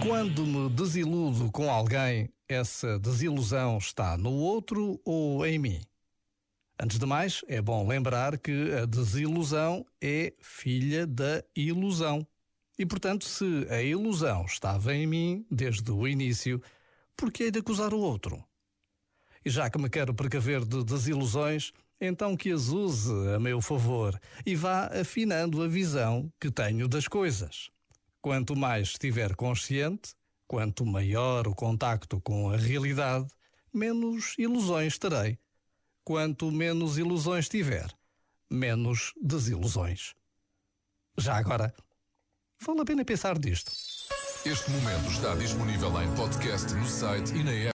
Quando me desiludo com alguém, essa desilusão está no outro ou em mim? Antes de mais, é bom lembrar que a desilusão é filha da ilusão. E, portanto, se a ilusão estava em mim desde o início, por que hei de acusar o outro? E já que me quero precaver de desilusões, então que as use a meu favor e vá afinando a visão que tenho das coisas. Quanto mais estiver consciente, quanto maior o contacto com a realidade, menos ilusões terei. Quanto menos ilusões tiver, menos desilusões. Já agora, vale a pena pensar nisto. Este momento está disponível em podcast no site e na app.